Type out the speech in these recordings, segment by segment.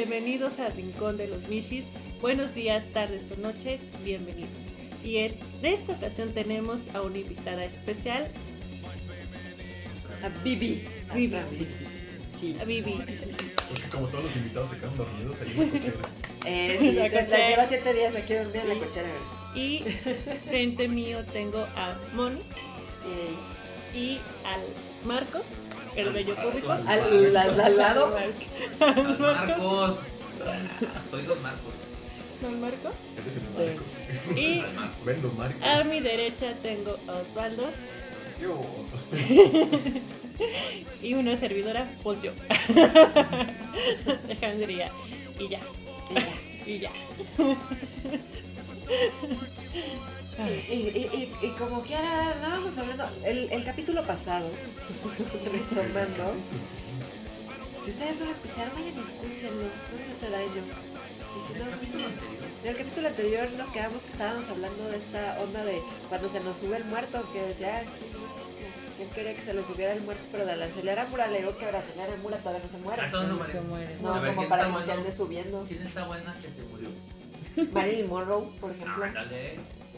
bienvenidos al Rincón de los Mishis. Buenos días, tardes o noches, bienvenidos. Y en esta ocasión tenemos a una invitada especial, A Bibi. Bibi. Sí. a Vivi. Porque como todos los invitados se quedan dormidos ahí en la cochera. Eh, sí, La se- la cochera. lleva siete días aquí dormida en Sí. la cochera. Y frente mío tengo a Moni Eh, y al Marcos, el bello público. Al- al, al- al lado. Al Marcos. Marcos. Soy Don Marcos. Don Marcos. Eres el Marcos. Y Don Marcos. Ven los Marcos. a mi derecha tengo a Osvaldo Yo. y una servidora, pues yo. Alejandría. Y ya. Y ya. Y, y, y, y como que ahora estábamos hablando, el, el capítulo pasado, retomando, si ustedes no lo escucharon, vayan y escúchenlo, no les hace daño. Y si no, en el capítulo anterior nos quedamos que estábamos hablando de esta onda de cuando se nos sube el muerto, que decía que él quería que se lo subiera el muerto, pero de la acelerar mula le digo que ahora acelerar mula todavía no se muere. Ah, todos Se muere. No, ver, como ¿quién para que se ande subiendo. ¿Quién está buena que se murió? Marilyn Monroe, por ejemplo. Ah, dale.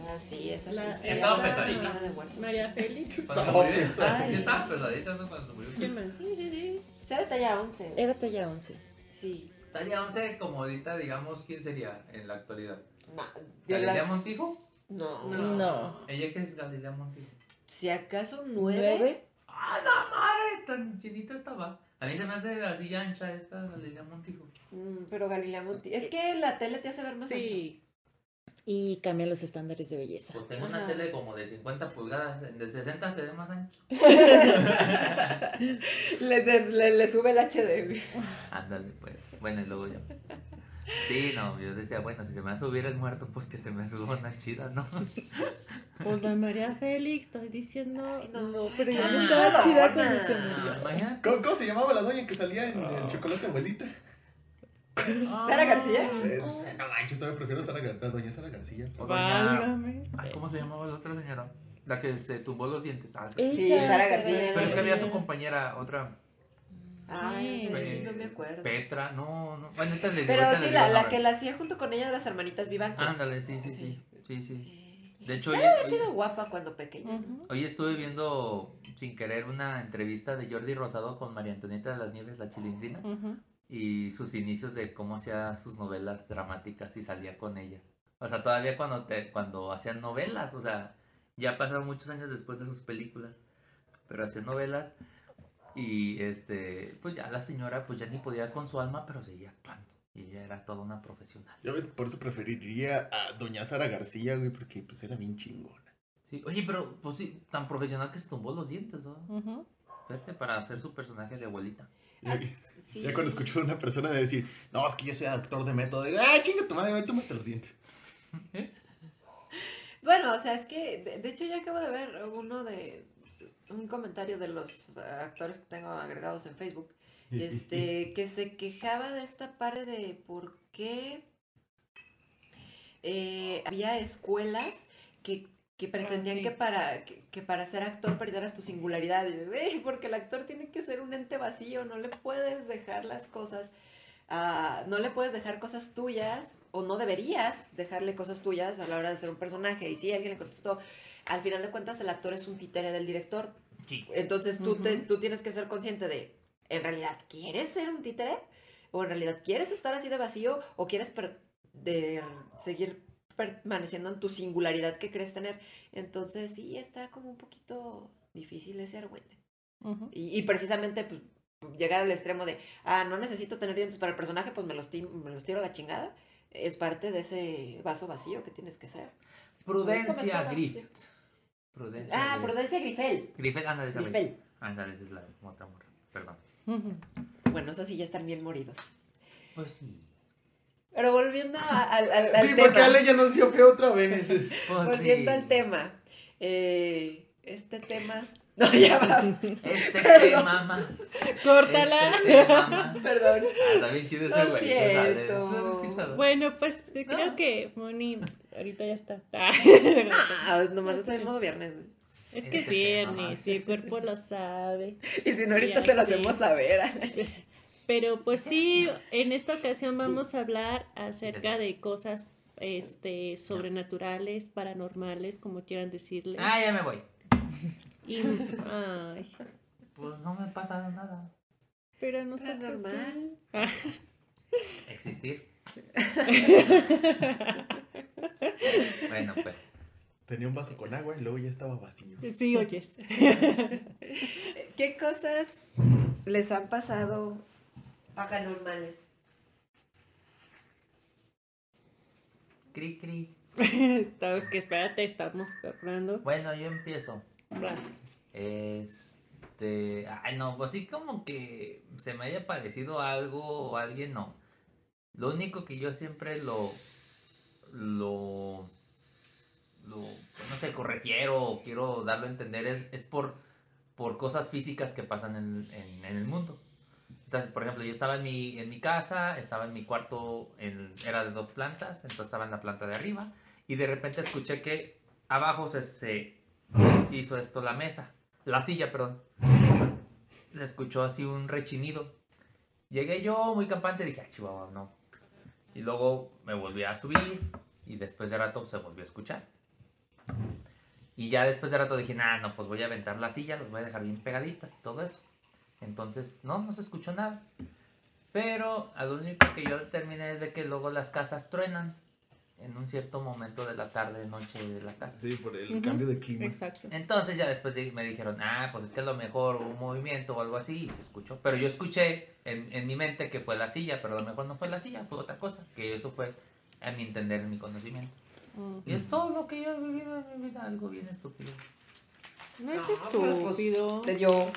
Ah, sí, esa sí. La- Estaba pesadita. de. María Félix. Cuando Estaba. Sí, estaba pesadita, ¿no? Cuando se murió. ¿Quién más? Sí, sí, sí. Pues era talla 11. Era talla 11. Sí. Talla 11, como ahorita, digamos, ¿quién sería en la actualidad? No, ¿Galilea las- Montijo? No. No. No. ¿Ella qué es Galilea Montijo? Si acaso nueve. ¿Nueve? ¡Ah, la madre! Tan chinita estaba. A mí se me hace así ancha esta Galilea Montijo. Mm, pero Galilea Monti. Es que la tele te hace ver más Sí. Y cambian los estándares de belleza. Pues tengo una Ajá. tele como de 50 pulgadas, de 60 se ve más ancho. Le, le, le sube el HD. Ándale, pues. Bueno, y luego ya. Sí, no, yo decía, bueno, si se me va a subir el muerto, pues que se me suba una chida, ¿no? Pues la María Félix, estoy diciendo. No, pero ya no no estaba chida cuando cuando se No, murió. ¿Cómo, cómo se llamaba la doña que salía en el chocolate abuelita? ¿Sara García? Es- no manches, todavía prefiero a Sara García, doña Sara García. O doña- Válgame. Ay, ¿cómo se llamaba la otra señora? La que se tumbó los dientes. Ah, sí. Sí, Sara García. Pero es que había su compañera, otra. Ay, Sí. no, sí, no me acuerdo. Petra, no, no. Bueno, les digo, Pero sí, les la, la que la hacía junto con ella de las hermanitas Vivanco. Ándale, sí, sí, sí. Sí, sí. De hecho, hoy, haber hoy- sido guapa cuando pequeña. Ujú. hoy estuve viendo sin querer una entrevista de Jordi Rosado con María Antonieta de las Nieves, la chilindrina. Ujú. Y sus inicios de cómo hacía sus novelas dramáticas y salía con ellas. O sea, todavía cuando te, cuando hacían novelas, o sea, ya pasaron muchos años después de sus películas, pero hacían novelas y este, pues ya la señora pues ya ni podía con su alma, pero seguía actuando y ella era toda una profesional. Yo ves, por eso preferiría a doña Sara García, güey, porque pues era bien chingona. Sí, oye, pero pues sí, tan profesional que se tumbó los dientes, ¿no? Ujú. Fíjate, para hacer su personaje de abuelita. Ya, sí. ya cuando escucho a una persona decir, no, es que yo soy actor de método, digo, ah, chinga tu madre, mete los dientes. Bueno, o sea, es que, de, de hecho, yo acabo de ver uno de. Un comentario de los eh, actores que tengo agregados en Facebook. Este, que se quejaba de esta parte de por qué eh, había escuelas que, que pretendían sí. que, para, que, que para ser actor perdieras tu singularidad. Y, "Güey, porque el actor tiene que ser un ente vacío, no le puedes dejar las cosas, ah, no le puedes dejar cosas tuyas, o no deberías dejarle cosas tuyas a la hora de ser un personaje. Y sí, alguien le contestó, al final de cuentas el actor es un títere del director. Sí. Entonces tú, te- tú tienes que ser consciente de, ¿en realidad quieres ser un títere? ¿O en realidad quieres estar así de vacío? ¿O quieres de seguir permaneciendo en tu singularidad que crees tener? Entonces sí, está como un poquito difícil ese argüente. Ujú. Y, y precisamente pues, llegar al extremo de, ah, no necesito tener dientes para el personaje, pues me los, ti- me los tiro a la chingada. Es parte de ese vaso vacío que tienes que ser. Prudencia? Grift. Prudencia. Ah, Grift. Prudencia Grifel. Grifel, ándale, esa Grifel. Ándale, esa es la otra morra. Perdón. Bueno, esos sí ya están bien moridos. Pues sí. Pero volviendo a- al, al- al Sí, tema. porque Ale ya nos dio feo otra vez. Pues Volviendo sí. al tema. eh, este tema. No, ya va. Este tema más. Córtala. Este tema más. Perdón. Ah, está bien chido ese güey. o sea. ¿sí? Bueno, pues No. creo que Moni ahorita ya está. Ah, nomás estoy en modo viernes. güey. es que es viernes y el cuerpo lo sabe. Y si no, ahorita se lo hacemos saber. Pero pues sí, en esta ocasión vamos a hablar acerca de cosas este sobrenaturales, paranormales, como quieran decirle. Ah, ya me voy. Y, ay, Pues no me ha pasado nada. pero no sé normal. Existir. bueno, pues. Tenía un vaso con agua y luego ya estaba vacío. Sí, oyes. ¿Qué cosas les han pasado paranormales? Cri, cri. Estamos que espérate, estamos hablando. Bueno, yo empiezo. Vas. Este. Ay, no, pues sí, como que se me haya parecido algo o alguien, no. Lo único que yo siempre lo. Lo. Lo. No sé, correfiero o quiero darlo a entender es, es por, por cosas físicas que pasan en, en- en el mundo. Entonces, por ejemplo, yo estaba en mi, en mi casa, estaba en mi cuarto, era de dos plantas, entonces estaba en la planta de arriba, y de repente escuché que abajo se, se hizo esto la mesa, la silla, perdón. Se escuchó así un rechinido. Llegué yo muy campante y dije, ay, chihuahua, no. Y luego me volví a subir y después de rato se volvió a escuchar. Y ya después de rato dije, nah, no, pues voy a aventar la silla, los voy a dejar bien pegaditas y todo eso. Entonces, no, no se escuchó nada. Pero a lo único que yo determiné es de que luego las casas truenan en un cierto momento de la tarde, noche de la casa. Sí, por el cambio de clima. Exacto. Entonces ya después de- me dijeron, ah, pues es que a lo mejor hubo un movimiento o algo así y se escuchó. Pero yo escuché en, en mi mente que fue la silla, pero a lo mejor no fue la silla, fue otra cosa. Que eso fue a mi entender, en mi conocimiento. Y es todo lo que yo he vivido en mi vida, algo bien estúpido. No es No, pues, estúpido. ¿Te dio,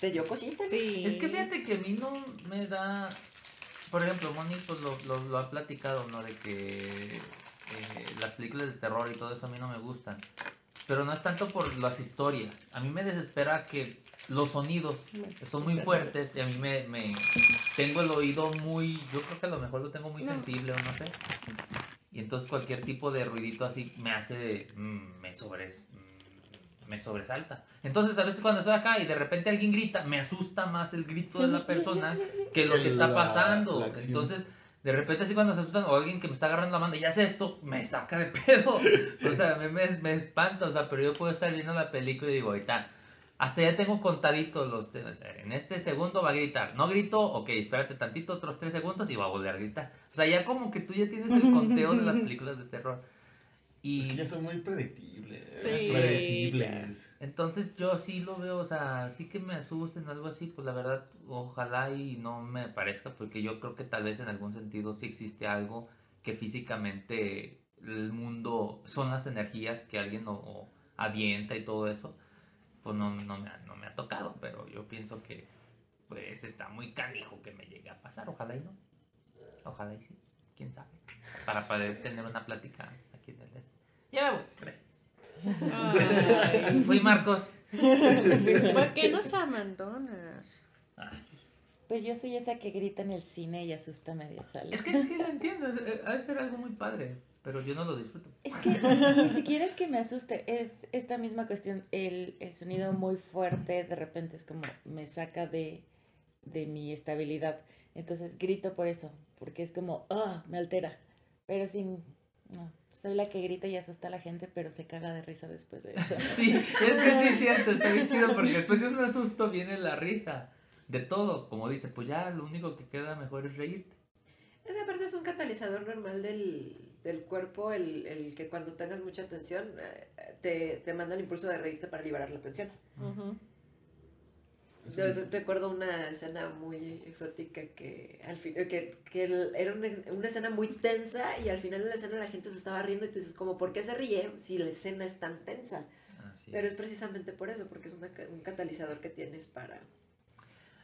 te dio cosita? Sí. Es que fíjate que a mí no me da... Por ejemplo, Moni pues lo, lo, lo ha platicado, ¿no? De que eh, las películas de terror y todo eso a mí no me gustan. Pero no es tanto por las historias. A mí me desespera que los sonidos son muy fuertes y a mí me, me- tengo el oído muy, yo creo que a lo mejor lo tengo muy No. sensible o no sé. Y entonces cualquier tipo de ruidito así me hace, mm, me sobres, mm, me sobresalta. Entonces a veces cuando estoy acá y de repente alguien grita, me asusta más el grito de la persona que lo que está pasando. la. Entonces de repente así cuando se asustan o alguien que me está agarrando la mano y hace esto, me saca de pedo. O sea, me, me, me espanta, o sea, pero yo puedo estar viendo la película y digo, ahorita, hasta ya tengo contaditos los... te- o sea, en este segundo va a gritar. No grito, ok, espérate tantito, otros tres segundos y va a volver a gritar. O sea, ya como que tú ya tienes el conteo de las películas de terror. Es que Y ya son muy predictibles. Sí, predecibles. entonces yo sí lo veo, o sea, sí que me asusten o algo así, pues la verdad, ojalá y no me parezca, porque yo creo que tal vez en algún sentido sí existe algo que físicamente el mundo son las energías que alguien o, o avienta y todo eso, pues no, no, me ha, no me ha tocado, pero yo pienso que pues está muy canijo que me llegue a pasar, ojalá y no, ojalá y sí, quién sabe, para poder tener una plática aquí en el este. Ya me voy, gracias. Ay. Fui Marcos. ¿Por qué nos abandonas? Pues yo soy esa que grita en el cine y asusta a media sala. Es que sí lo entiendo, eh, ha de ser algo muy padre, pero yo no lo disfruto. Es que ni siquiera es que me asuste, es esta misma cuestión, el, el sonido muy fuerte de repente es como me saca de, de mi estabilidad. Entonces grito por eso, porque es como, ah, me altera. Pero sin, no, soy la que grita y asusta a la gente, pero se caga de risa después de eso. Sí, es que sí es cierto, está bien chido porque después de un asusto viene la risa. De todo, como dice, pues ya lo único que queda mejor es reírte. Esa parte es un catalizador normal del, del cuerpo, el, el que cuando tengas mucha tensión eh, te, te manda el impulso de reírte para liberar la tensión. Es Yo un- recuerdo una escena muy exótica que al fin, que, que era una, una escena muy tensa y al final de la escena la gente se estaba riendo y tú dices como, ¿por qué se ríe si la escena es tan tensa? Pero es precisamente por eso, porque es una un catalizador que tienes para...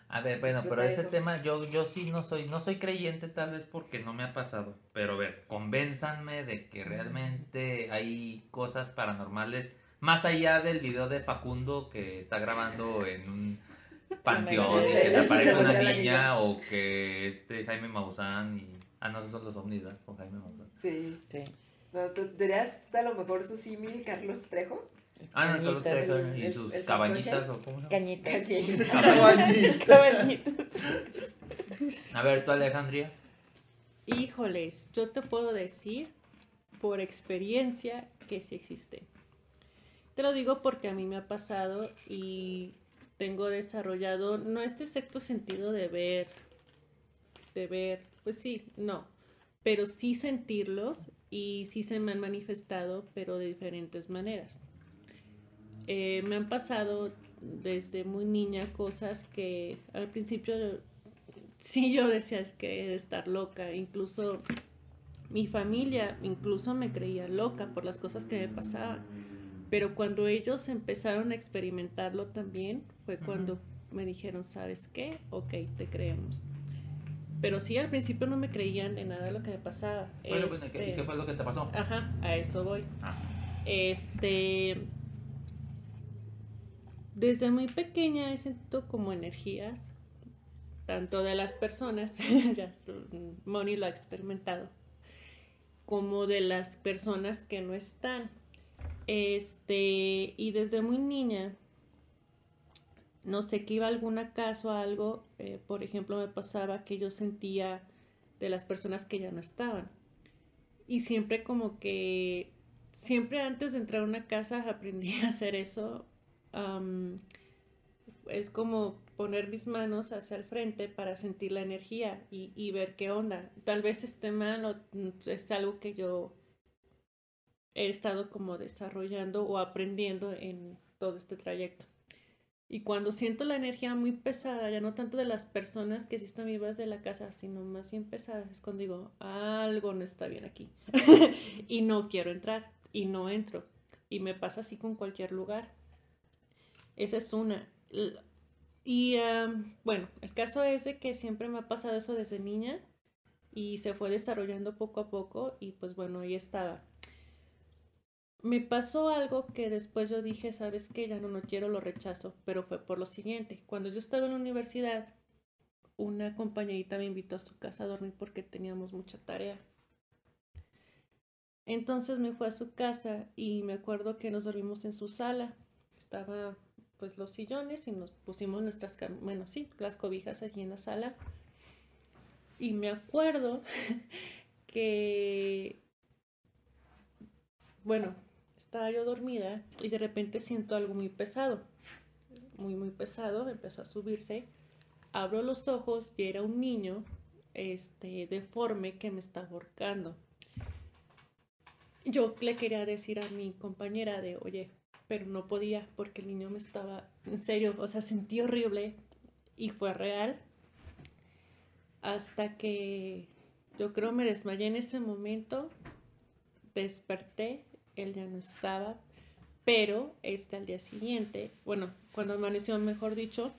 A ver, bueno, pero ese eso. tema yo, yo sí no soy, no soy creyente tal vez porque no me ha pasado. Pero a ver, convénzanme de que realmente hay cosas paranormales más allá del video de Facundo que está grabando en un panteón y que se aparece una niña. o que este Jaime Maussan y... Ah, no, esos son los ovnis, ¿verdad? Con Jaime Maussan. Sí. Sí. No, ¿tú dirías a lo mejor su símil Carlos Trejo? Ah, no, Carlos Trejo y sus el cabañitas o cómo se llama. Cañitas. Cañitas. Cabañitas. A ver, tú Alejandría. Híjoles, yo te puedo decir por experiencia que sí existe. Te lo digo porque a mí me ha pasado y tengo desarrollado, no este sexto sentido de ver, de ver, pues sí, no, pero sí sentirlos y sí se me han manifestado, pero de diferentes maneras. Eh, me han pasado desde muy niña cosas que al principio sí yo decía es que estar loca, incluso mi familia incluso me creía loca por las cosas que me pasaban. Pero cuando ellos empezaron a experimentarlo también, fue cuando me dijeron, ¿sabes qué? Ok, te creemos. Pero sí, al principio no me creían de nada de lo que me pasaba. Bueno, pues, ¿y qué Este, fue lo que te pasó? Ajá, a eso voy. Ah. Este. Desde muy pequeña he sentido como energías, tanto de las personas, ya Moni lo ha experimentado, como de las personas que no están. Este, y desde muy niña, no sé, que iba a alguna casa o algo, eh, por ejemplo, me pasaba que yo sentía de las personas que ya no estaban. Y siempre como que, siempre antes de entrar a una casa aprendí a hacer eso. es como poner mis manos hacia el frente para sentir la energía y, y ver qué onda. Tal vez esté mal o mm, es algo que yo he estado como desarrollando o aprendiendo en todo este trayecto. Y cuando siento la energía muy pesada, ya no tanto de las personas que sí están vivas de la casa, sino más bien pesadas, es cuando digo, algo no está bien aquí. y no quiero entrar, y no entro. Y me pasa así con cualquier lugar. Esa es una. Y bueno, el caso es de que siempre me ha pasado eso desde niña y se fue desarrollando poco a poco y pues bueno, ahí estaba. Me pasó algo que después yo dije, sabes que ya no lo quiero, lo rechazo, pero fue por lo siguiente. Cuando yo estaba en la universidad, una compañerita me invitó a su casa a dormir porque teníamos mucha tarea. Entonces me fue a su casa y me acuerdo que nos dormimos en su sala. Estaba pues los sillones y nos pusimos nuestras, bueno, sí, las cobijas allí en la sala. Y me acuerdo que, bueno, estaba yo dormida y de repente siento algo muy pesado, muy, muy pesado, empezó a subirse. Abro los ojos y era un niño, este, deforme que me está ahorcando. Yo le quería decir a mi compañera de, oye, pero no podía porque el niño me estaba, en serio, o sea, sentí horrible y fue real. Hasta que yo creo me desmayé en ese momento, desperté, él ya no estaba, pero este al día siguiente, bueno, cuando amaneció, mejor dicho,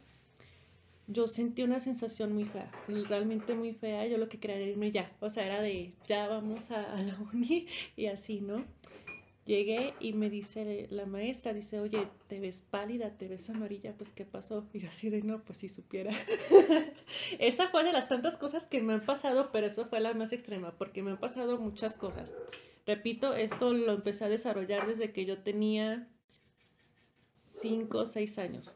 yo sentí una sensación muy fea, realmente muy fea. Yo lo que quería era irme ya, o sea, era de ya vamos a, a la uni y así, ¿no? Llegué y me dice la maestra, dice, oye, te ves pálida, te ves amarilla, pues ¿qué pasó? Y yo así de, no, pues si supiera. Esa fue de las tantas cosas que me han pasado, pero eso fue la más extrema, porque me han pasado muchas cosas. Repito, esto lo empecé a desarrollar desde que yo tenía 5 o 6 años.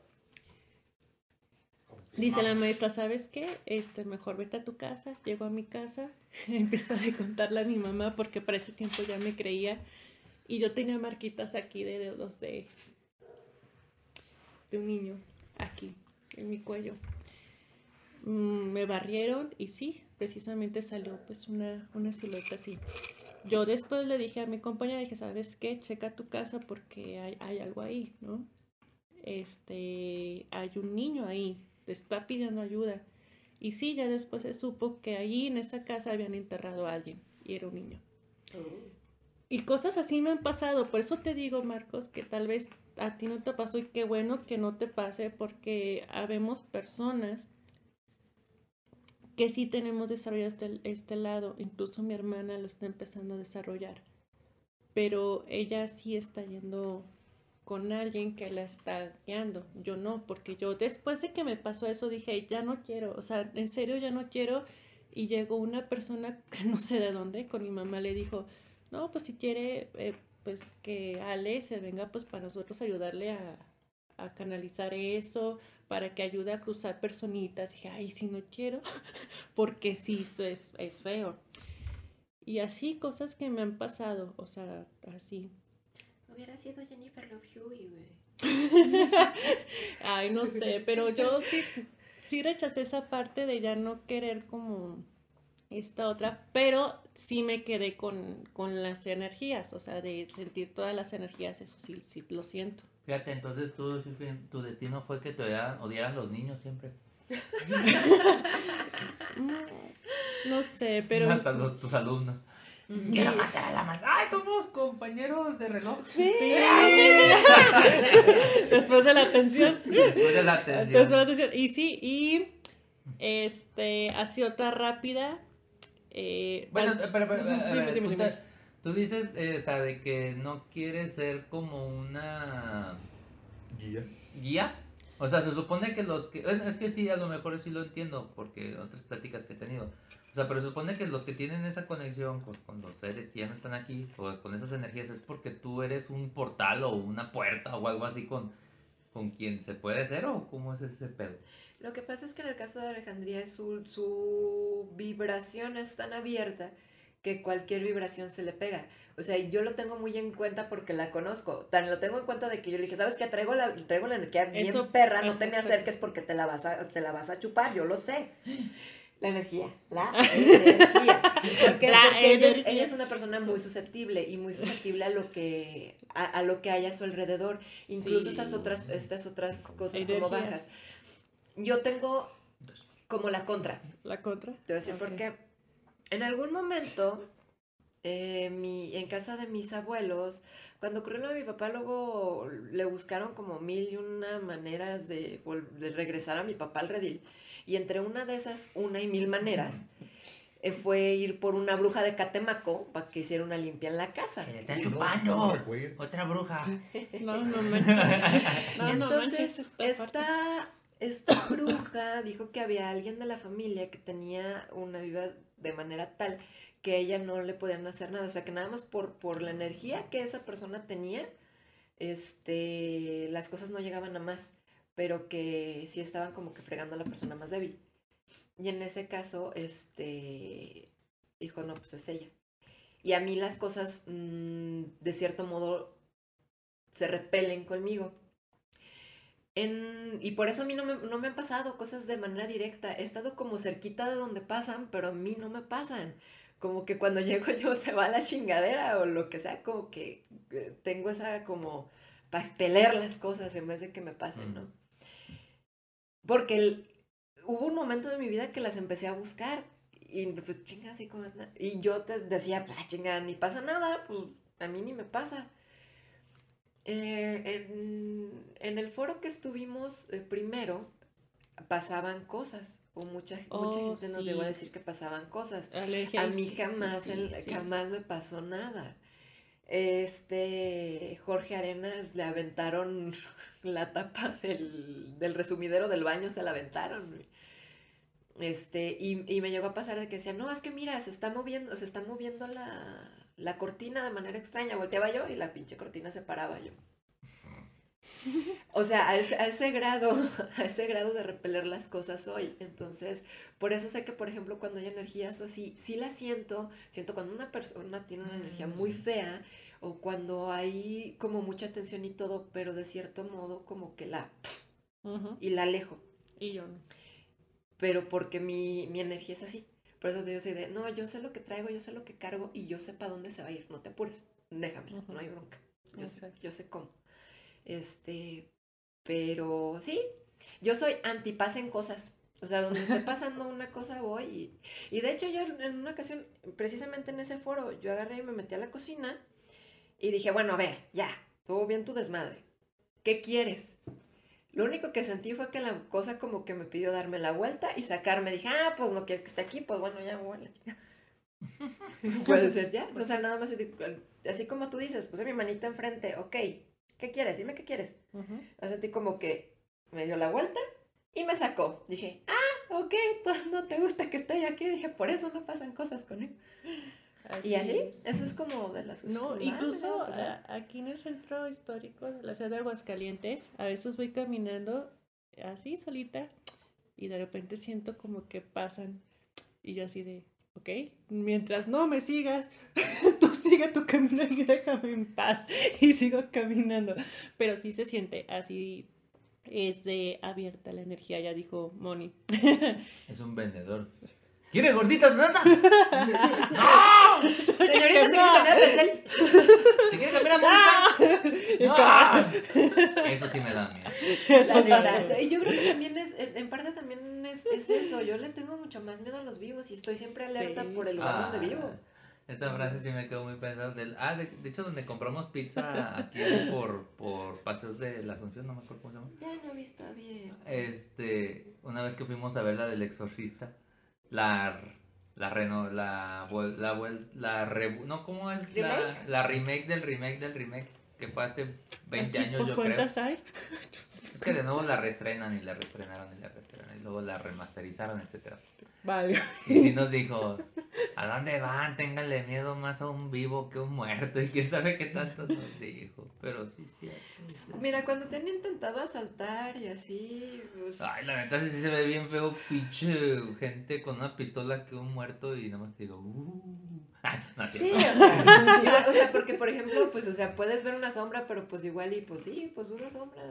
Dice la maestra, ¿sabes qué? Este, mejor vete a tu casa. Llego a mi casa, empezó a contarle a mi mamá porque para ese tiempo ya me creía. Y yo tenía marquitas aquí de dedos de, de un niño, aquí, en mi cuello. Mm, me barrieron y sí, precisamente salió pues una, una silueta así. Yo después le dije a mi compañera, dije, ¿sabes qué? Checa tu casa porque hay, hay algo ahí, ¿no? Este, hay un niño ahí, te está pidiendo ayuda. Y sí, ya después se supo que allí en esa casa habían enterrado a alguien y era un niño. Y cosas así me han pasado, por eso te digo, Marcos, que tal vez a ti no te pasó y qué bueno que no te pase porque habemos personas que sí tenemos desarrollado este, este lado, incluso mi hermana lo está empezando a desarrollar, pero ella sí está yendo con alguien que la está guiando, yo no, porque yo después de que me pasó eso dije, ya no quiero, o sea, en serio ya no quiero, y llegó una persona, no sé de dónde, con mi mamá le dijo, no, pues si quiere, eh, pues que Ale se venga pues para nosotros ayudarle a, a canalizar eso, para que ayude a cruzar personitas. dije, ay, si no quiero, porque sí, esto es, es feo. Y así, cosas que me han pasado, o sea, así. Hubiera sido Jennifer Love Huey, güey. Ay, no sé, pero yo sí, sí rechacé esa parte de ya no querer como esta otra, pero sí me quedé con, con las energías, o sea, de sentir todas las energías, eso sí, sí lo siento. Fíjate, entonces tú, tu destino fue que te odiaran, odiaran los niños siempre. No sé, pero... Hasta los- tus alumnos. Quiero matar a la más. ¡Ay, somos compañeros de reloj! Sí. Después de la atención. Después de la Después de la atención. atención. Y sí, y este, así otra rápida. Eh, Bueno, pero, pero, Dime, ver, dime, tú, dime. te- tú dices, eh, o sea, de que no quieres ser como una Guía. guía. O sea, se supone que los que... Es que sí, a lo mejor sí lo entiendo, porque otras pláticas que he tenido. O sea, pero se supone que los que tienen esa conexión con, con los seres que ya no están aquí, o con esas energías, es porque tú eres un portal o una puerta o algo así con, con quien se puede ser, o cómo es ese pedo. Lo que pasa es que en el caso de Alejandría su, su vibración es tan abierta que cualquier vibración se le pega. O sea, yo lo tengo muy en cuenta porque la conozco. Tan lo tengo en cuenta de que yo le dije, ¿sabes qué? Traigo la, traigo la energía bien Eso- perra, no te me acerques porque te la, vas a, te la vas a chupar, yo lo sé. La energía, la energía. ¿Por qué? La Porque ella es, ella es una persona muy susceptible y muy susceptible a lo que, a, a lo que hay a su alrededor. Incluso Sí. esas otras, estas otras cosas como bajas. Yo tengo como la contra. La contra. Te voy a decir por Ok. qué. En algún momento, eh, mi, en casa de mis abuelos, cuando ocurrió lo de mi papá, luego le buscaron como mil y una maneras de, de regresar a mi papá al redil. Y entre una de esas, una y mil maneras, eh, fue ir por una bruja de Catemaco para que hiciera una limpia en la casa. ¡Que le están Uy, no, no. ¡Otra bruja! No, no manches. No, no Entonces, manches. esta parte. esta, esta bruja dijo que había alguien de la familia que tenía una vida de manera tal que ella no le podían hacer nada. O sea, que nada más por, por la energía que esa persona tenía, este, las cosas no llegaban a más, pero que sí estaban como que fregando a la persona más débil. Y en ese caso, este, dijo, no, pues es ella. Y a mí las cosas, mm, de cierto modo, se repelen conmigo. En- y por eso a mí no me, no me han pasado cosas de manera directa. He estado como cerquita de donde pasan, pero a mí no me pasan. Como que cuando llego yo se va la chingadera o lo que sea, como que eh, tengo esa como para expeler las cosas en vez de que me pasen, ¿no? Porque el- hubo un momento de mi vida que las empecé a buscar y pues chinga así como... na- Y yo te decía, ah, chinga, ni pasa nada, pues a mí ni me pasa. Eh, en, en el foro que estuvimos eh, primero pasaban cosas o mucha, mucha Oh, gente nos llegó a decir que pasaban cosas. A mí sí, jamás, sí, jamás me pasó nada. Este Jorge Arenas le aventaron la tapa del, del resumidero del baño, se la aventaron. Este, y, y me llegó a pasar de que decía, no, es que mira, se está moviendo, se está moviendo la, la cortina de manera extraña. Volteaba yo y la pinche cortina se paraba yo. O sea, a ese, a ese grado, a ese grado de repeler las cosas hoy. Entonces, por eso sé que, por ejemplo, cuando hay energías o así, sí la siento. Siento cuando una persona tiene una energía muy fea o cuando hay como mucha tensión y todo, pero de cierto modo como que la... Y la alejo. Y yo no. Pero porque mi, mi energía es así. Por eso yo soy de, no, yo sé lo que traigo, yo sé lo que cargo y yo sé para dónde se va a ir. No te apures, déjame, no hay bronca. Yo sé, yo sé cómo. Este, pero sí, yo soy anti pasen cosas. O sea, donde esté pasando una cosa voy y, y de hecho yo en una ocasión, precisamente en ese foro, yo agarré y me metí a la cocina y dije, bueno, a ver, ya, estuvo bien tu desmadre. ¿Qué quieres? Lo único que sentí fue que la cosa como que me pidió darme la vuelta y sacarme. Dije, ah, pues no quieres que esté aquí, pues bueno, ya me voy a la chica. Puede ser ya. O sea, nada más así, como tú dices, puse mi manita enfrente, ok, ¿qué quieres? Dime qué quieres. O sentí como que me dio la vuelta y me sacó. Dije, ah, ok, pues no te gusta que esté yo aquí. Dije, por eso no pasan cosas con él. Y así, es. eso es como de las No, incluso aquí en el centro histórico de la ciudad de Aguascalientes, a veces voy caminando así solita y de repente siento como que pasan y yo así de, ok, mientras no me sigas, tú sigue tu camino y déjame en paz y sigo caminando. Pero sí se siente así, es de abierta la energía, ya dijo Moni. Es un vendedor. ¿Quiere gorditas nata? Señorita, ¿se quiere cambiar de Telcel? ¿Se quiere cambiar a Movistar? ¡No! Eso sí me da miedo. Y yo creo que también es, en en parte también es, es eso. Yo le tengo mucho más miedo a los vivos y estoy siempre alerta Sí. por el lugar Ah, donde vivo. Esta frase sí me quedó muy pensada. Del, ah, de, de hecho, donde compramos pizza aquí por, por Paseos de la Asunción, no me acuerdo cómo se llama. Ya no he visto bien. Este, una vez que fuimos a ver la del exorcista, la, la reno, la, la, vuel- la, rebu- no, ¿cómo es? La, ¿Remake? la remake del remake del remake, que fue hace 20 ¿Cuántos años, yo creo. hay? Es que de nuevo la reestrenan y la reestrenaron y la reestrenaron y luego la remasterizaron, etcétera. Vale. Y sí nos dijo, ¿a dónde van? Ténganle miedo más a un vivo que a un muerto. Y quién sabe qué tanto nos dijo. Pero sí, sí. Mira, cuando te han intentado asaltar y así. pues, Ay, la neta sí se ve bien feo, pinche gente con una pistola que un muerto y nada más te digo, uh. Ah, no, Sí, o sea, o sea, porque por ejemplo, pues, o sea, puedes ver una sombra, pero pues igual y pues sí, pues una sombra.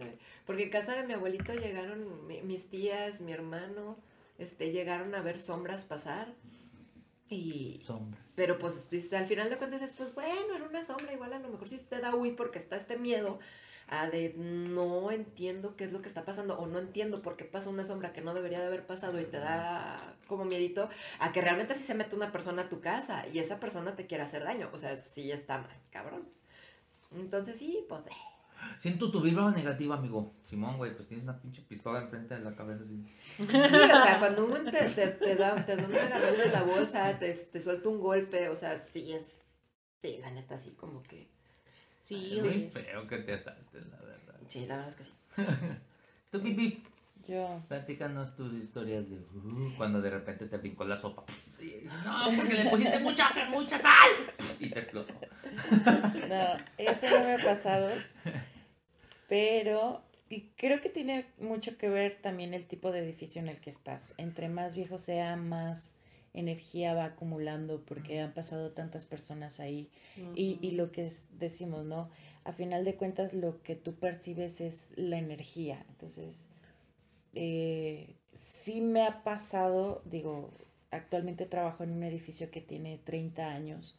Porque en casa de mi abuelito llegaron mi- mis tías, mi hermano, este, llegaron a ver sombras pasar. Y, Sombra. pero pues al final de cuentas es pues bueno, era una sombra, igual a lo mejor sí te da uy porque está este miedo a de no entiendo qué es lo que está pasando o no entiendo por qué pasa una sombra que no debería de haber pasado y te da como miedito a que realmente sí se mete una persona a tu casa y esa persona te quiere hacer daño, o sea, sí está más cabrón. Entonces sí, pues eh. Siento tu vibra negativa, amigo. Simón, güey, pues tienes una pinche pistola enfrente de la cabeza. Así. Sí, o sea, cuando uno te, te, te da, te da un agarrón de la bolsa, te, te suelta un golpe, o sea, sí es, sí, la neta, sí, como que, Sí, es muy feo que te asalten, la verdad. sí, la verdad es que sí. Tú, Pipi, Yo, platícanos tus historias de uh, cuando de repente te brincó la sopa. No, porque le pusiste mucha, mucha sal. Y te explotó. no, eso no me ha pasado, pero y creo que tiene mucho que ver también el tipo de edificio en el que estás. Entre más viejo sea, más energía va acumulando porque han pasado tantas personas ahí. Y, y lo que es- decimos, ¿no? A final de cuentas, lo que tú percibes es la energía. Entonces, eh, sí me ha pasado, digo, actualmente trabajo en un edificio que tiene 30 años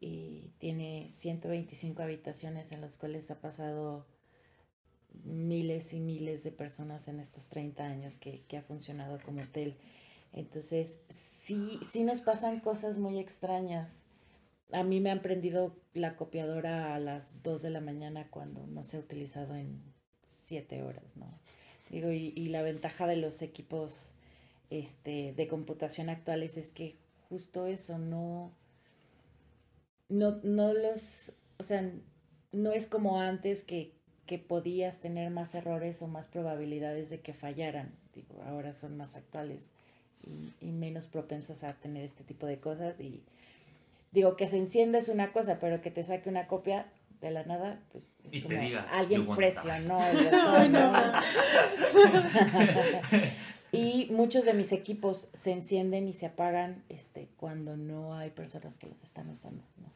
y tiene 125 habitaciones en las cuales ha pasado miles y miles de personas en estos 30 años que, que ha funcionado como hotel. Entonces, sí, sí nos pasan cosas muy extrañas. A mí me han prendido la copiadora a las 2 de la mañana cuando no se ha utilizado en 7 horas, ¿no? Digo, y, la ventaja de los equipos este, de computación actuales es que justo eso, no, no, no los, o sea, no es como antes que, que podías tener más errores o más probabilidades de que fallaran. Digo, ahora son más actuales y, y menos propensos a tener este tipo de cosas. Y digo, que se encienda es una cosa, pero que te saque una copia de la nada, pues es Y te como diga, alguien "You want presionó el botón, ¿no? y muchos de mis equipos se encienden y se apagan este, cuando no hay personas que los están usando. ¿no?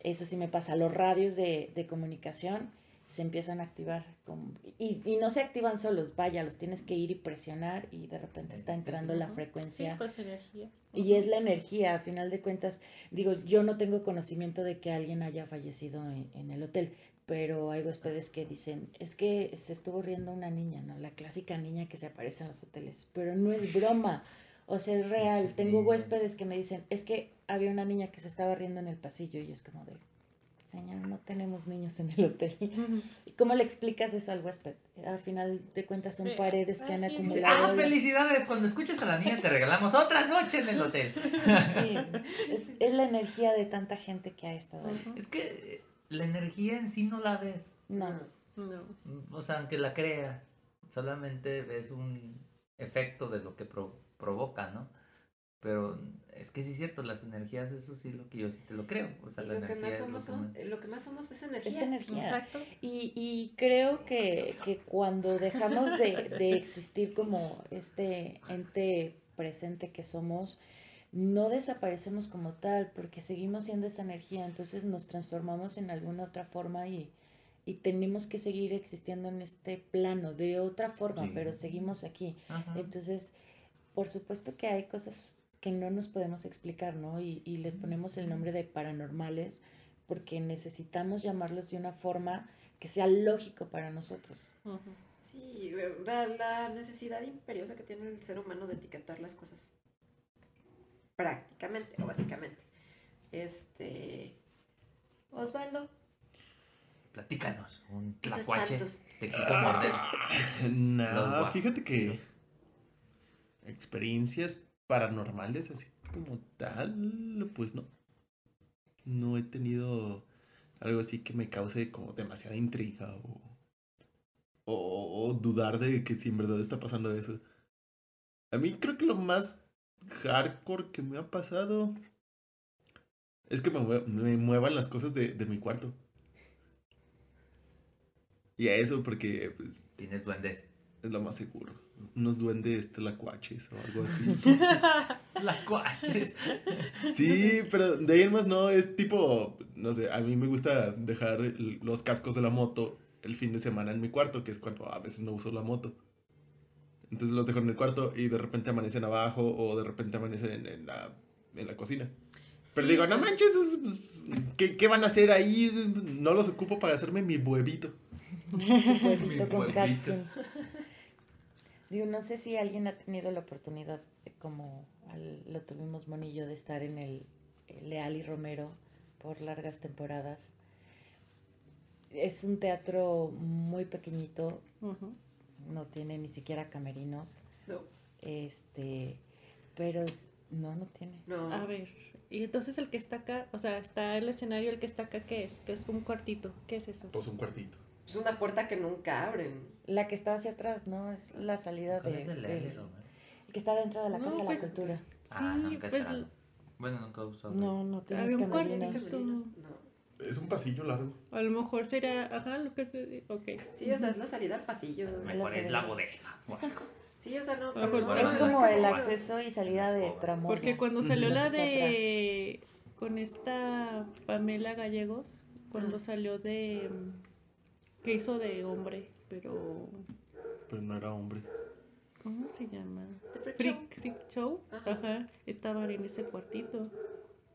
Eso sí me pasa. Los radios de, de comunicación se empiezan a activar. y, y no se activan solos, vaya, los tienes que ir y presionar y de repente está entrando la frecuencia. Sí, pues energía. Y es la energía, a final de cuentas, digo, yo no tengo conocimiento de que alguien haya fallecido en, en el hotel, pero hay huéspedes que dicen, es que se estuvo riendo una niña, ¿no? La clásica niña que se aparece en los hoteles, pero no es broma, o sea, es real. Tengo niñas. huéspedes que me dicen, es que había una niña que se estaba riendo en el pasillo y es como de, señor, no tenemos niños en el hotel. ¿Y cómo le explicas eso al huésped? Al final de cuentas son paredes que han es. Dice, acumulado. ah, felicidades, cuando escuches a la niña te regalamos otra noche en el hotel. Sí, es, es la energía de tanta gente que ha estado ahí. Es que eh, la energía en sí no la ves. No. No. O sea, aunque la creas, solamente ves un efecto de lo que pro- provoca, ¿no? Pero es que sí es cierto, las energías, eso sí lo que yo sí te lo creo. O sea, la lo que, energía más es somos lo que lo más somos es energía. Es energía. Exacto. Y, y creo que, que cuando dejamos de, de existir como este ente presente que somos, no desaparecemos como tal, porque seguimos siendo esa energía, entonces nos transformamos en alguna otra forma y, y tenemos que seguir existiendo en este plano de otra forma, Sí. pero seguimos aquí. Ajá. Entonces, por supuesto que hay cosas que no nos podemos explicar, ¿no? Y, y les ponemos el nombre de paranormales porque necesitamos llamarlos de una forma que sea lógico para nosotros. Sí, la, la necesidad imperiosa que tiene el ser humano de etiquetar las cosas. Prácticamente o básicamente. Este. Osvaldo, Platícanos, un tlacuache te quiso morder. Nada, guap- fíjate que experiencias paranormales así como tal, pues no. No he tenido algo así que me cause como demasiada intriga o, o, dudar de que si en verdad está pasando eso. A mí creo que lo más hardcore que me ha pasado es que me, me muevan las cosas de, de mi cuarto. Y a eso porque pues, Tienes duendes. Es lo más seguro. Unos duendes tlacuaches o algo así. Tlacuaches. Sí, pero de ahí en más no, es tipo, no sé, a mí me gusta dejar los cascos de la moto el fin de semana en mi cuarto, que es cuando a veces no uso la moto. Entonces los dejo en el cuarto y de repente amanecen abajo o de repente amanecen en, en la, en la cocina. Pero digo, no manches, pues, ¿qué, ¿qué van a hacer ahí? No los ocupo para hacerme mi huevito. Huevito con huevito. katsun. Digo, no sé si alguien ha tenido la oportunidad, de, como al- lo tuvimos Monillo, de estar en el, el Leal y Romero por largas temporadas. Es un teatro muy pequeñito, no tiene ni siquiera camerinos, No, este, pero es- no, no tiene. no. A ver, y entonces el que está acá, o sea, está el escenario, el que está acá, ¿qué es? Que es como un cuartito. ¿Qué es eso? Pues un cuartito. Es una puerta que nunca abren. La que está hacia atrás, ¿no? Es la salida ¿Cuál de, es el L, que está dentro de la No, Casa de pues, la Cultura. Sí, Ah, nunca he pues. Bueno, nunca he usado. No, no tienes Había un ¿Tienen camerinos. cuartito. camerinos? No. Es un pasillo largo. a lo mejor será, ajá, lo que se, ok. Sí, o sea, es la salida al pasillo. Mejor es la bodega. Sí, o sea, no. Pero no, bueno, Es no, como no, el no. acceso y salida de. Tramoya. Porque cuando salió la que de con esta Pamela Gallegos, cuando Ah. salió de que hizo de hombre, pero Pero no era hombre. ¿cómo se llama? The Freak Show. Freak, Show, Ajá. ajá, estaban en ese cuartito,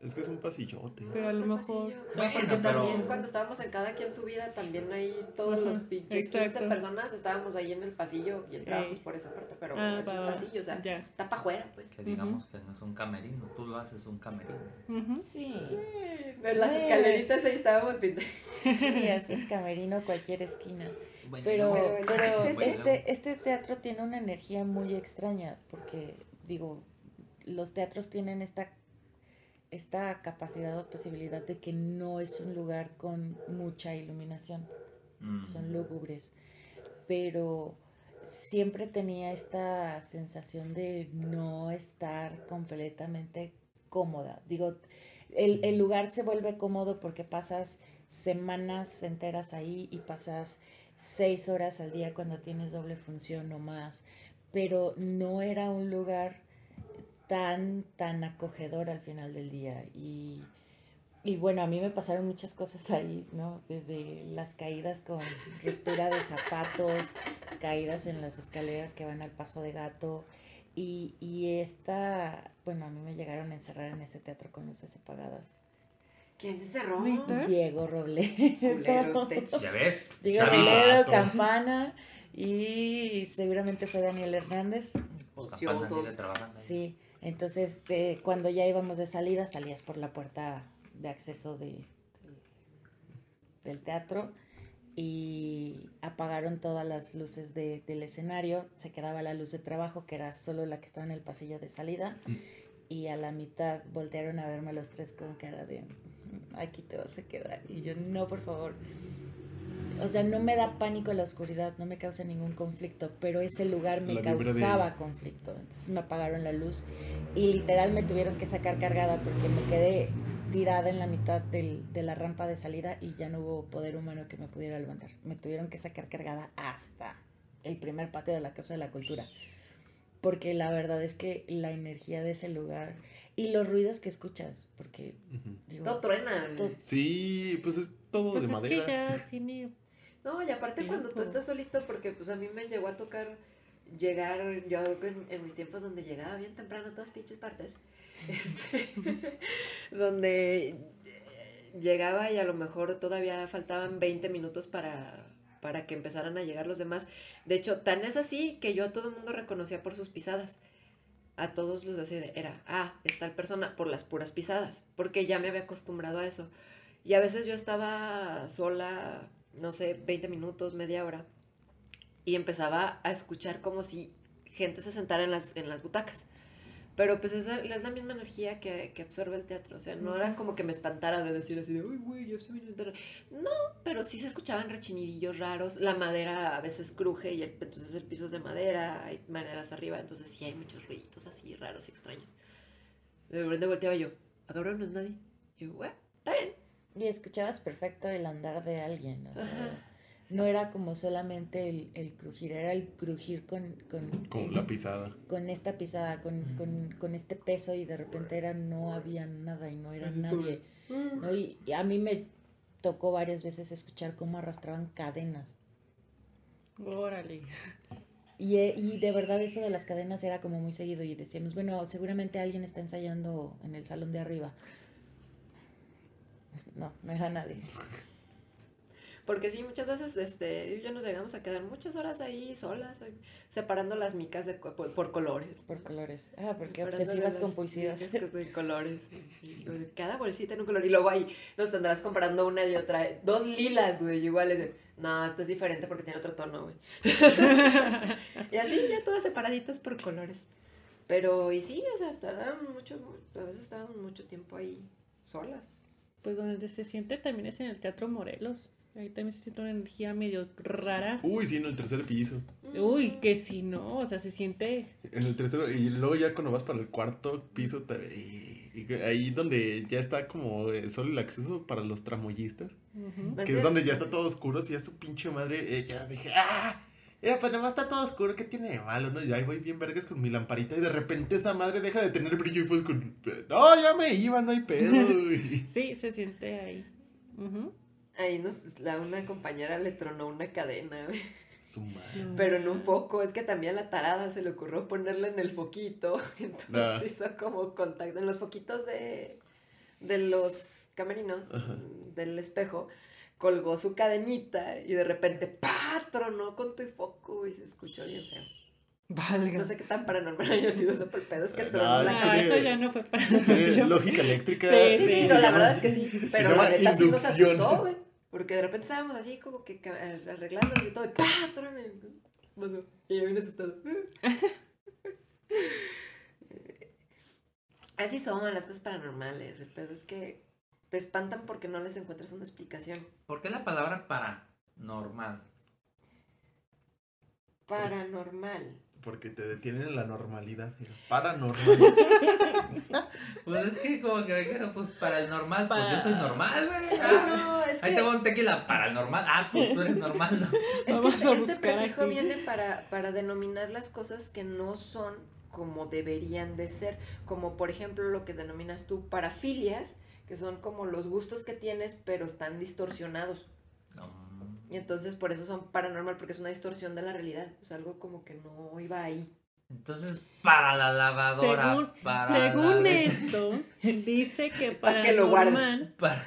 Es que es un pasillote. pero a lo mejor. Bueno, porque pero- también cuando estábamos en cada quien su vida, también ahí todos los pinches 15 exacto. personas estábamos ahí en el pasillo y entrábamos Ey. por esa parte, pero Ah, es va, un pasillo, o sea, ya. está para afuera, pues. Que digamos que no es un camerino. Tú lo haces un camerino. Ujú. Sí, En las escaleritas ahí estábamos viendo. sí, haces camerino cualquier esquina. Bueno, Pero, Pero pero Bueno. este, este teatro tiene una energía muy extraña, porque, digo, los teatros tienen esta, esta capacidad o posibilidad de que no es un lugar con mucha iluminación. Mm. son lúgubres, pero siempre tenía esta sensación de no estar completamente cómoda. Digo, el, el lugar se vuelve cómodo porque pasas semanas enteras ahí y pasas seis horas al día cuando tienes doble función o más, pero no era un lugar tan, tan acogedor al final del día y... Y bueno, a mí me pasaron muchas cosas ahí, ¿no? Desde las caídas con ruptura de zapatos, caídas en las escaleras que van al paso de gato. Y, y esta, bueno, a mí me llegaron a encerrar en ese teatro con luces apagadas. ¿Quién te cerró? Diego Robledo. Ya ves. Diego Robledo. Campana. Y seguramente fue Daniel Hernández. Pues Campana Ociosos. sigue trabajando ahí. Sí, entonces de- cuando ya íbamos de salida salías por la puerta de acceso de, del teatro y apagaron todas las luces de- del escenario, se quedaba la luz de trabajo que era solo la que estaba en el pasillo de salida y a la mitad voltearon a verme los tres con cara de "Mm, aquí te vas a quedar y yo no por favor O sea, no me da pánico la oscuridad, no me causa ningún conflicto, pero ese lugar me vibra de- causaba conflicto. Entonces me apagaron la luz y literal me tuvieron que sacar cargada porque me quedé tirada en la mitad del- de la rampa de salida y ya no hubo poder humano que me pudiera levantar. Me tuvieron que sacar cargada hasta el primer patio de la Casa de la Cultura. Porque la verdad es que la energía de ese lugar y los ruidos que escuchas, porque Ujú. digo, Todo truena. todo- Sí, pues es todo Pues de es madera. que ya tiene... No, y aparte Tiempo. cuando tú estás solito, porque pues a mí me llegó a tocar llegar, yo en, en mis tiempos donde llegaba bien temprano a todas pinches partes, este, donde eh, llegaba y a lo mejor todavía faltaban 20 minutos para, para que empezaran a llegar los demás. De hecho, tan es así que yo a todo el mundo reconocía por sus pisadas. A todos los así era, ah, es tal persona por las puras pisadas, porque ya me había acostumbrado a eso. Y a veces yo estaba sola, no sé, 20 minutos, media hora, y empezaba a escuchar como si gente se sentara en las, en las butacas. Pero pues es la, es la misma energía que, que absorbe el teatro. O sea, no era como que me espantara de decir así de, uy, güey, ya se viene a sentar". No, pero sí se escuchaban rechinidillos raros. La madera a veces cruje y el- entonces el piso es de madera, hay maderas arriba, entonces sí hay muchos ruiditos así raros y extraños. De repente volteaba yo, "Ah, cabrón, no es nadie. Y yo, bueno, está bien. Y escuchabas perfecto el andar de alguien, o sea, Ajá. No era como solamente el, el crujir, era el crujir con, con, Con es- la pisada. con esta pisada, con, con, con este peso y de repente era no había nada y no era es nadie. ¿no? Y, y a mí me tocó varias veces escuchar cómo arrastraban cadenas. Órale. Y, eh, y de verdad eso de las cadenas era como muy seguido y decíamos, bueno, seguramente alguien está ensayando en el salón de arriba. Pues, No, no era nadie. Porque sí, muchas veces este, ya nos llegamos a quedar muchas horas ahí solas, ahí, separando las micas de, por, por colores. Por colores. Ah, porque obsesivas compulsivas. De colores. y- y cada bolsita en un color. Y luego ahí nos tendrás comprando una y otra. Dos lilas, güey, iguales. de, No, esta es diferente porque tiene otro tono, güey. y así, ya todas separaditas por colores. Pero, y sí, o sea, tardaban mucho, a veces estábamos mucho tiempo ahí solas. Pues donde se siente también es en el Teatro Morelos. Ahí también se siente una energía medio rara. Uy, sí, en el tercer piso. Uy, que si no, o sea, se siente... En el tercero, y luego ya cuando vas para el cuarto piso, te- ahí donde ya está como solo el acceso para los tramoyistas. Más que es donde ya está todo oscuro, si ya su pinche madre, eh, ya dije, ¡ah! Mira, pues nomás está todo oscuro, ¿qué tiene de malo, no? Y ahí voy bien vergas con mi lamparita y de repente esa madre deja de tener brillo y fue con... No, ya me iba, no hay pedo. güey". Sí, se siente ahí. Ujú. Ahí nos, la, una compañera le tronó una cadena, güey. Su madre. Pero en un foco, es que también a la tarada se le ocurrió ponerla en el foquito. Entonces Ah. hizo como contacto en los foquitos de, de los camerinos, Ajá. del espejo. Colgó su cadenita y de repente ¡pah! tronó con tu foco y se escuchó bien feo. Valga. No sé qué tan paranormal haya sido eso, pero el pedo es que No, tronó es la que- cadena. eso ya no fue para Tiene nosotros. Lógica eléctrica. Sí, Sí, sí, sí, no, la verdad es que sí. Pero la neta sí nos asustó, güey. Porque de repente estábamos así como que arreglándonos y todo, y ¡pah! truena. Y yo bien asustado. Así son las cosas paranormales. El pedo es que te espantan porque no les encuentras una explicación. ¿Por qué la palabra paranormal? Paranormal. Porque te detienen en la normalidad. Paranormal. Pues es que como que me quedo, pues para el normal, pues yo soy Para- normal, güey. No, Ah, no, es Ahí que, te va un tequila para el normal. Ah, pues tú eres normal, ¿no? es que Vamos a este buscar prefijo aquí. viene para, para denominar las cosas que no son como deberían de ser. Como por ejemplo lo que denominas tú parafilias, que son como los gustos que tienes, pero están distorsionados. Y entonces por eso son paranormal, porque es una distorsión de la realidad. Es algo como que no iba ahí. Entonces, para la lavadora, Según, para según la... esto, dice que Pa' que paranormal para-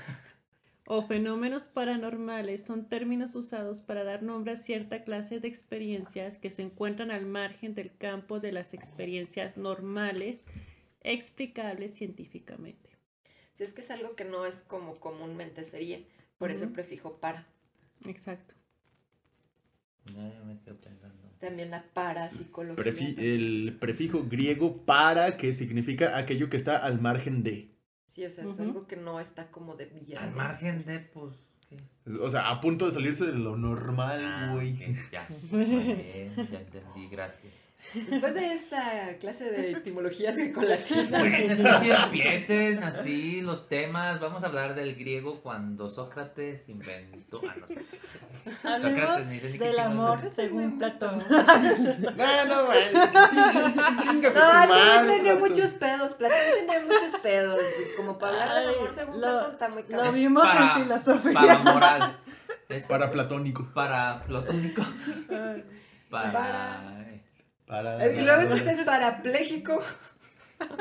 o fenómenos paranormales son términos usados para dar nombre a cierta clase de experiencias que se encuentran al margen del campo de las experiencias normales explicables científicamente. Si es que es algo que no es como comúnmente sería. Por eso el prefijo para. Exacto. Ya, ya me quedo pensando. También la parapsicología. Prefi- el prefijo griego para, que significa aquello que está al margen de. Sí, o sea, es Ujú. algo que no está como de vía. Al margen de, pues, O sea, a punto de salirse de lo normal, Ah, güey. ok, ya. Muy bien, ya entendí, gracias. Después de esta clase de etimologías grecolatinas. Bueno, es que si empiecen así los temas, vamos a hablar del griego cuando Sócrates inventó. Ah, no sé. Sócrates ni sé ni qué del amor según Platón. No, no, güey. No, sí Platón. muchos pedos. Platón tenía muchos pedos. y Como para hablar del amor según lo- Platón está muy Lo cabrón. vimos para- en filosofía. Para moral. Es Para platónico. para platónico. Para- Para. Eh, Y luego entonces parapléjico.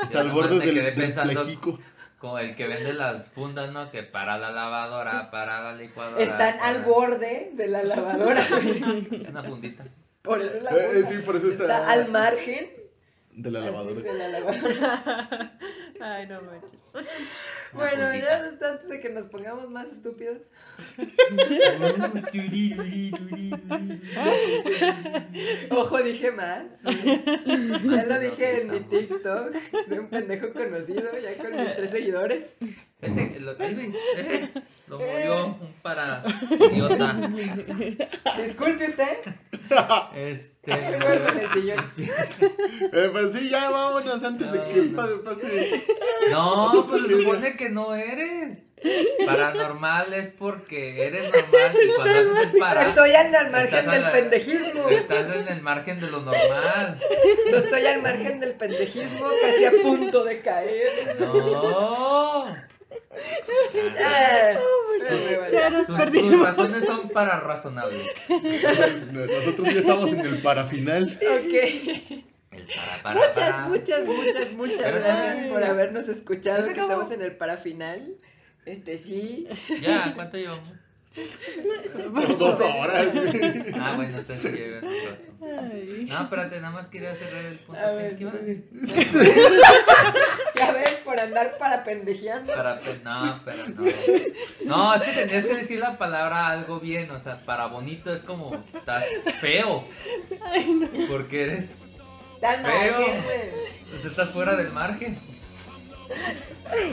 Está al borde del, del pensando plejico. Como el que vende las fundas, ¿no? Que para la lavadora, para la licuadora. Están para- al borde de la lavadora. Es una fundita. Por eso la Eh, eh, funda. sí, por eso está. Está al margen De la lavadora. de la lavadora. Ay, no manches. Bueno, ya antes de que nos pongamos más estúpidos. Ojo, dije más. Ya lo dije en mi TikTok. Soy un pendejo conocido, ya con mis tres seguidores. Vete, lo, ahí vete. Lo movió un para idiota. Disculpe usted. Este. Me vuelvo en el sillón. Eh, pues sí, ya vámonos antes de que no. pase. No, pues se supone que no eres. Paranormal es porque eres normal y cuando haces el para. Estoy al al margen del la- pendejismo. Estás en el margen de lo normal. No estoy al margen del pendejismo, casi a punto de caer. No. Ah, Ya nos Sus, perdimos. sus razones son para razonables. Nosotros ya estamos en el parafinal. Ok. El para, para, Muchas, para. muchas, muchas, muchas Pero- gracias por habernos escuchado. ¿Ya se Que estamos en el parafinal. Este sí. Ya, ¿cuánto llevamos? Dos horas. Ah, bueno, rato. Ay. No, espérate, nada más quería cerrar el punto. A ¿Qué- ver, ¿Qué iban a decir? Ya ves, por andar para pendejeando. Para, no, pero no. No, es que tenías que decir la palabra algo bien, o sea, para bonito es como, estás feo. Porque eres, Tan Feo. pues estás fuera del margen.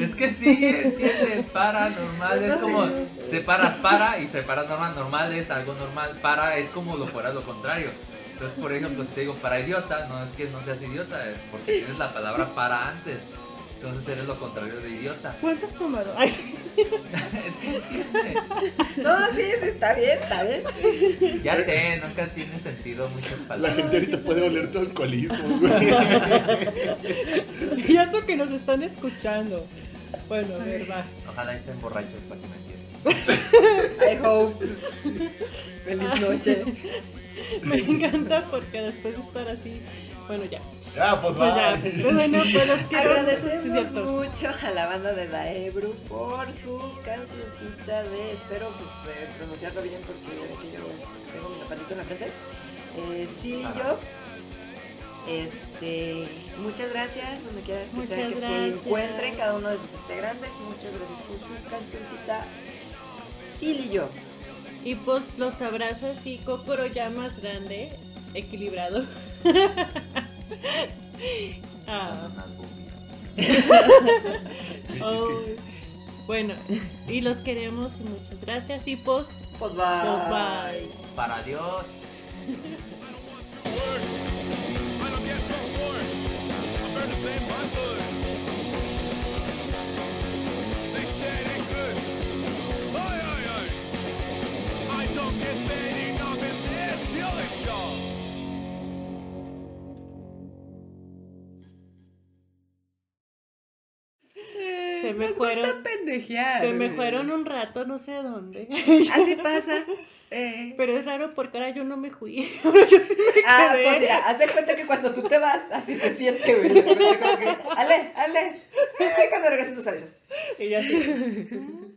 Es que sí, entiende, para, normal, es como, separas para y separas normal, normal es algo normal, para es como lo fuera lo contrario. Entonces, por ejemplo, si te digo para idiota, no es que no seas idiota, es porque tienes la palabra para antes. Entonces eres lo contrario de idiota. ¿Cuánto has tomado? Ay, sí. es que. No, sí, sí, está bien, está bien. Ya sé, nunca tiene sentido muchas La palabras. gente ahorita puede oler tu alcoholismo, güey. Y eso que nos están escuchando. Bueno, a ver, va. Ojalá estén borrachos para que me entiendan. I hope. Feliz noche. Me encanta porque después de estar así. Bueno, ya. Ya, pues Pues va. Pues bueno, pues los quiero. Agradecemos mucho a la banda de Daebru por su cancioncita de, espero pues, eh, pronunciarlo bien porque yo tengo mi nopalito en la frente. Eh, sí, yo. Este, muchas gracias, donde quiera que Muchas sea que gracias. se encuentren cada uno de sus integrantes. Muchas gracias por su cancioncita. Sil y yo. Y pues los abrazos y Kokoro ya más grande, equilibrado. Ah, ay. Bueno, y los queremos y muchas gracias. Y pues, Pues bye. bye. Para Dios. I Se me Nos fueron. gusta pendejear. Se me fueron un rato, no sé a dónde. Así pasa. Eh. Pero es raro porque ahora yo no me fui. Ahora yo sí me Ah, quedé. pues mira, haz de cuenta que cuando tú te vas, así se siente, güey. Como que, Ale, Ale. Cuando regreses nos avisas. Y ya sí.